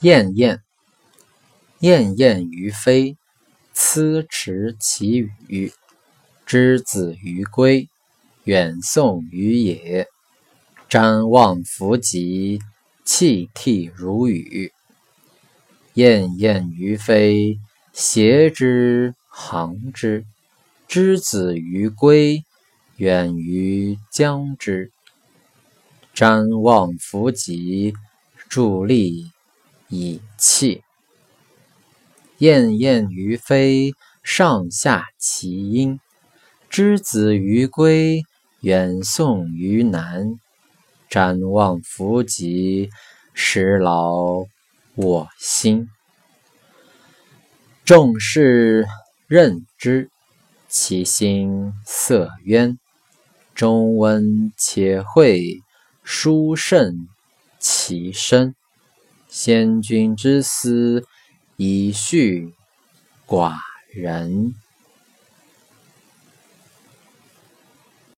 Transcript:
燕燕，燕燕于飞，思驰其羽。之子于归，远送于野。瞻望弗及，泣涕如雨。燕燕于飞，谐之行之。之子于归，远于将之。瞻望弗及，伫立以泣。燕燕于飞，上下其音。之子于归，远送于南。瞻望弗及，实劳我心。众士任之，其心色渊。中温且惠，殊胜其身。先君之思，以恤寡人。